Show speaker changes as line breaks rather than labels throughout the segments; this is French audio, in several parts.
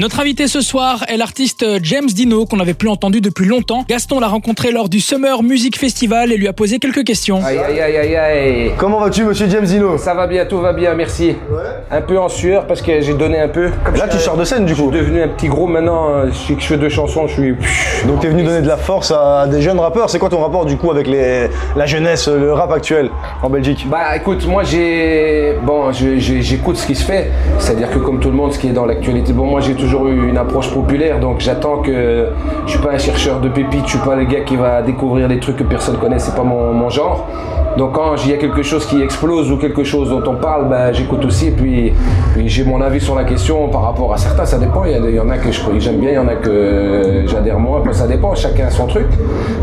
Notre invité ce soir est l'artiste James Dino qu'on n'avait plus entendu depuis longtemps. Gaston l'a rencontré lors du Summer Music Festival et lui a posé quelques questions.
Aïe aïe aïe aïe aïe.
Comment vas-tu, monsieur James Dino?
Ça va bien, tout va bien, merci. Un peu en sueur parce que j'ai donné un peu. Comme
Là,
je-
tu sors de scène, du
Je suis
coup.
devenu un petit gros maintenant. euh, Je je fais deux chansons, je suis.
Donc, t'es venu donner de la force à des jeunes rappeurs. C'est quoi ton rapport, du coup, avec les... la jeunesse, le rap actuel en Belgique?
Bah écoute, moi j'ai. Bon, j'écoute ce qui se fait. C'est-à-dire que comme tout le monde, ce qui est dans l'actualité. Bon, moi j'ai toujours eu une approche populaire, donc j'attends que. Je suis pas un chercheur de pépites, je suis pas le gars qui va découvrir des trucs que personne connaît, c'est pas mon genre. Donc quand il y a quelque chose qui explose ou quelque chose dont on parle, bah, j'écoute aussi. Et puis, puis j'ai mon avis sur la question par rapport à certains, ça dépend. Il y, a des- il y en a que j'aime bien, il y en a que j'adhère moins. Après, ça dépend, chacun a son truc.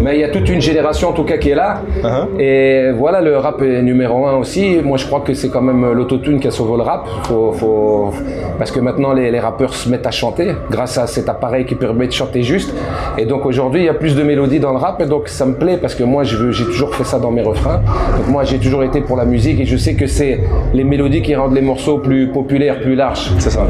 Mais il y a toute une génération en tout cas qui est là.
Uh-huh.
Et voilà, le rap est numéro un aussi. Moi, je crois que c'est quand même l'autotune qui a sauvé le rap. Faut, faut... Parce que maintenant, les, les rappeurs se mettent à chanter grâce à cet appareil qui permet de chanter juste. Et donc aujourd'hui, il y a plus de mélodies dans le rap. Et donc, ça me plaît parce que moi, j'ai toujours fait ça dans mes refrains. Donc moi, j'ai toujours été pour la musique et je sais que c'est les mélodies qui rendent les morceaux plus populaires, plus larges.
C'est ça.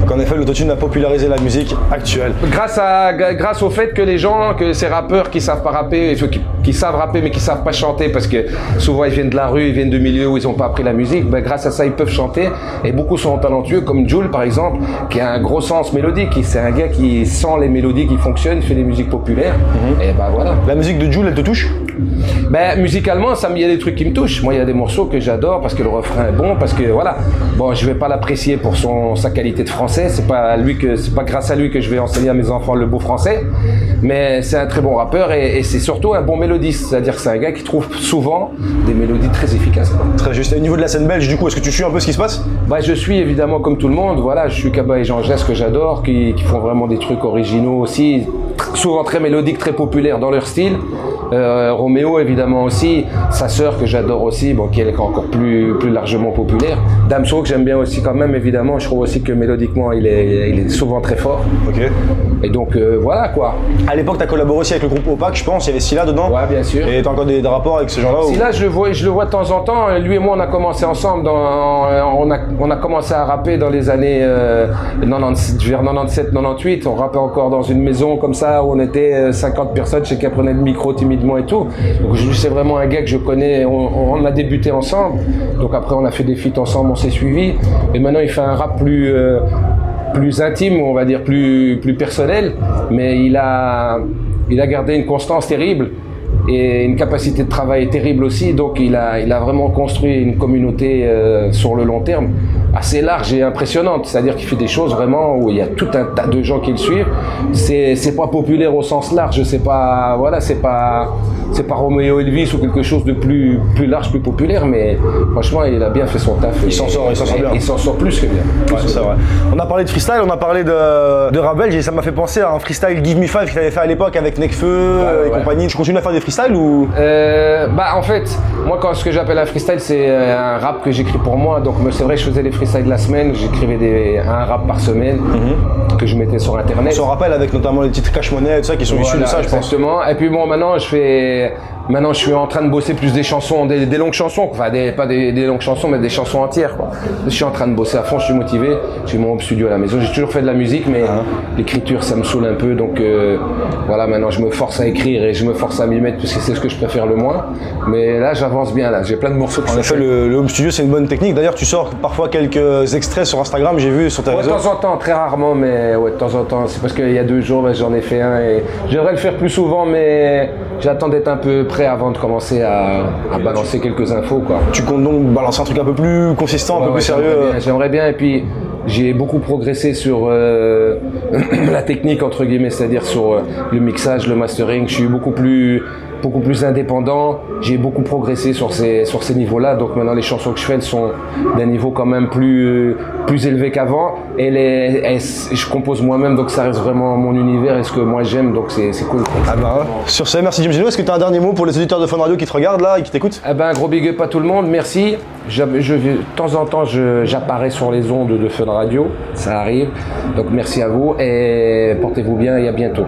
Donc, en effet, l'autotune a popularisé la musique actuelle.
Grâce, à, grâce au fait que les gens, que ces rappeurs qui savent pas rapper, qui, qui savent rapper mais qui savent pas chanter parce que souvent ils viennent de la rue, ils viennent de milieux où ils ont pas appris la musique, ben, grâce à ça ils peuvent chanter et beaucoup sont talentueux comme Jules par exemple qui a un gros sens mélodique, c'est un gars qui sent les mélodies qui fonctionnent, fait des musiques populaires et ben voilà.
La musique de Jules, elle te touche?
Ben, musicalement, ça, me- des trucs qui me touchent. Moi, il y a des morceaux que j'adore parce que le refrain est bon, parce que voilà. Bon, je vais pas l'apprécier pour son, sa qualité de français. C'est pas lui que, c'est pas grâce à lui que je vais enseigner à mes enfants le beau français. Mais c'est un très bon rappeur et, et c'est surtout un bon mélodiste. C'est-à-dire que c'est un gars qui trouve souvent des mélodies très efficaces.
Très juste. Et au niveau de la scène belge, du coup, est-ce que tu suis un peu ce qui se passe?
Bah, je suis évidemment comme tout le monde. Voilà, je suis Kaba et Jean Gess que j'adore, qui, qui font vraiment des trucs originaux aussi, souvent très mélodiques, très populaires dans leur style. Euh, Roméo évidemment aussi, sa sœur que j'adore aussi, bon, qui est encore plus, plus largement populaire. Damso que j'aime bien aussi quand même évidemment. Je trouve aussi que mélodiquement il est, il est souvent très fort.
Ok.
Et donc euh, voilà quoi.
À l'époque, t'as collaboré aussi avec le groupe Opac, je pense. Il y avait Scylla dedans.
Ouais, bien sûr.
Et t'as encore des, des rapports avec ce genre-là ou-
Si là je le vois, je le vois de temps en temps. Lui et moi on a commencé ensemble. Dans, on a on a commencé à rapper dans les années euh, 97, vers 97, 98. On rappait encore dans une maison comme ça où on était euh, 50 personnes. Chacun prenait le micro timidement et tout. Donc je- c'est vraiment un gars que je connais. On, on a débuté ensemble. Donc après on a fait des feats ensemble, on s'est suivis. Et maintenant il fait un rap plus euh, plus intime, on va dire plus plus personnel. Mais il a il a gardé une constance terrible et une capacité de travail terrible aussi. Donc il a, il a vraiment construit une communauté euh, sur le long terme assez large et impressionnante. C'est-à-dire qu'il fait des choses vraiment où il y a tout un tas de gens qui le suivent. C'est, c'est pas populaire au sens large. C'est pas, voilà, c'est pas, c'est pas Romeo Elvis ou quelque chose de plus, plus large, plus populaire. Mais franchement, il a bien fait son taf.
Il s'en sort, il s'en sort bien.
Il s'en sort plus que bien.
Ouais, c'est vrai. On a parlé de freestyle, on a parlé de, de rap belge et ça m'a fait penser à un freestyle Give Me Five que t'avais fait à l'époque avec Nekfeu et
ouais.
compagnie. Tu continues à faire des freestyles ou?
Euh, bah en fait, moi quand ce que j'appelle un freestyle, c'est euh, un rap que j'écris pour moi. Donc c'est vrai, je faisais les freestyles de la semaine, j'écrivais des, un rap par semaine que je mettais sur internet.
on s'en rappelle avec notamment les titres Cash Money et tout ça qui sont issus de
Voilà,
ça, je pense.
exactement. Et puis bon, maintenant je fais, maintenant je suis en train de bosser plus des chansons, des, des longues chansons, enfin des, pas des, des longues chansons, mais des chansons entières. Quoi. Je suis en train de bosser à fond, je suis motivé. J'ai mon home studio à la maison. J'ai toujours fait de la musique, mais
Ah.
l'écriture ça me saoule un peu. Donc euh, voilà, maintenant je me force à écrire et je me force à m'y mettre parce que c'est ce que je préfère le moins. Mais là j'avance bien là. J'ai plein de morceaux.
En effet, le, le home studio c'est une bonne technique. D'ailleurs, tu sors parfois quelques extraits sur Instagram, j'ai vu sur tes
Ouais, de temps en temps, très rarement, mais ouais, de temps en temps. C'est parce qu'il y a deux jours, ben, j'en ai fait un et j'aimerais le faire plus souvent, mais j'attends d'être un peu prêt avant de commencer à, à balancer quelques infos, quoi.
Tu comptes donc balancer un truc un peu plus consistant, un peu
ouais,
plus sérieux.
J'aimerais bien, j'aimerais bien, et puis j'ai beaucoup progressé sur euh, la technique entre guillemets, c'est-à-dire sur euh, le mixage, le mastering. Je suis beaucoup plus beaucoup plus indépendant. J'ai beaucoup progressé sur ces sur ces niveaux-là. Donc maintenant les chansons que je fais, elles sont d'un niveau quand même plus plus élevé qu'avant. Et les, elles- je compose moi-même, donc ça reste vraiment mon univers et ce que moi j'aime. Donc c'est c'est cool.
Ah bah, sur ce, merci Jim Gino. Est-ce que tu as un dernier mot pour les auditeurs de Fun Radio qui te regardent là et qui t'écoutent?
Eh ben, un gros big up à tout le monde, merci. Je, je de temps en temps, j'apparais sur les ondes de Fun Radio, ça arrive. Donc merci à vous et portez-vous bien et à bientôt.